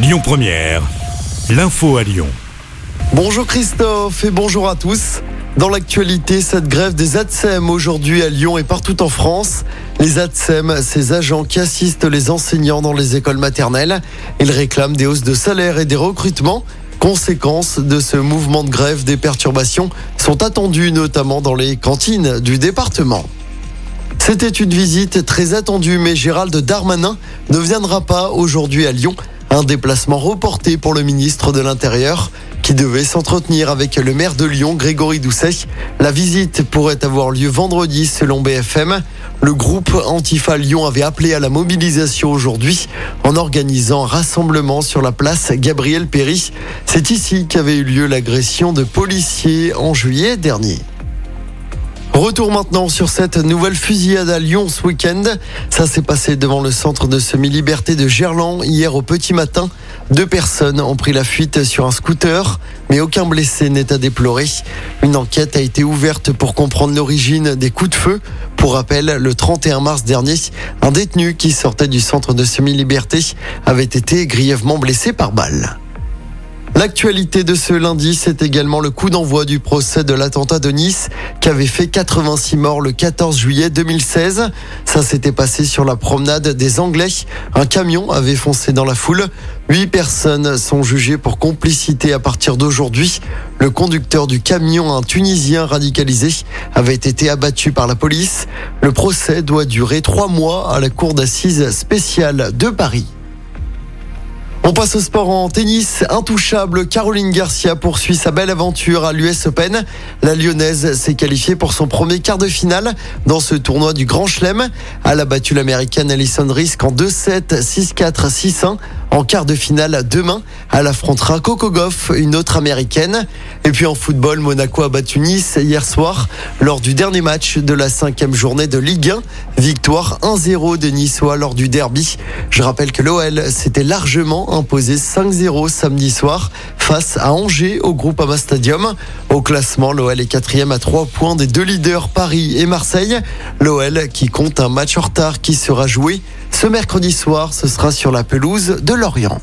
Lyon Première, l'info à Lyon. Bonjour Christophe et bonjour à tous. Dans l'actualité, cette grève des ATSEM aujourd'hui à Lyon et partout en France. Les ATSEM, ces agents qui assistent les enseignants dans les écoles maternelles, ils réclament des hausses de salaire et des recrutements. Conséquence de ce mouvement de grève, des perturbations sont attendues notamment dans les cantines du département. C'était une visite très attendue, mais Gérald Darmanin ne viendra pas aujourd'hui à Lyon. Un déplacement reporté pour le ministre de l'Intérieur qui devait s'entretenir avec le maire de Lyon, Grégory Doucet. La visite pourrait avoir lieu vendredi selon BFM. Le groupe Antifa Lyon avait appelé à la mobilisation aujourd'hui en organisant un rassemblement sur la place Gabriel Péry. C'est ici qu'avait eu lieu l'agression de policiers en juillet dernier. Retour maintenant sur cette nouvelle fusillade à Lyon ce week-end. Ça s'est passé devant le centre de semi-liberté de Gerland hier au petit matin. Deux personnes ont pris la fuite sur un scooter, mais aucun blessé n'est à déplorer. Une enquête a été ouverte pour comprendre l'origine des coups de feu. Pour rappel, le 31 mars dernier, un détenu qui sortait du centre de semi-liberté avait été grièvement blessé par balle. L'actualité de ce lundi, c'est également le coup d'envoi du procès de l'attentat de Nice qui avait fait 86 morts le 14 juillet 2016. Ça s'était passé sur la promenade des Anglais. Un camion avait foncé dans la foule. Huit personnes sont jugées pour complicité à partir d'aujourd'hui. Le conducteur du camion, un Tunisien radicalisé, avait été abattu par la police. Le procès doit durer trois mois à la cour d'assises spéciale de Paris. On passe au sport en tennis. Intouchable, Caroline Garcia poursuit sa belle aventure à l'US Open. La Lyonnaise s'est qualifiée pour son premier quart de finale dans ce tournoi du Grand Chelem. Elle a battu l'américaine Alison Risk en 2-7, 6-4, 6-1. En quart de finale demain, elle affrontera Coco Goff, une autre américaine. Et puis en football, Monaco a battu Nice hier soir lors du dernier match de la cinquième journée de Ligue 1. Victoire 1-0 des Niçois lors du derby. Je rappelle que l'OL s'était largement imposé 5-0 samedi soir face à Angers au groupe Ama Stadium. Au classement, l'OL est quatrième à 3 points des deux leaders Paris et Marseille. L'OL qui compte un match en retard qui sera joué ce mercredi soir. Ce sera sur la pelouse de Lorient.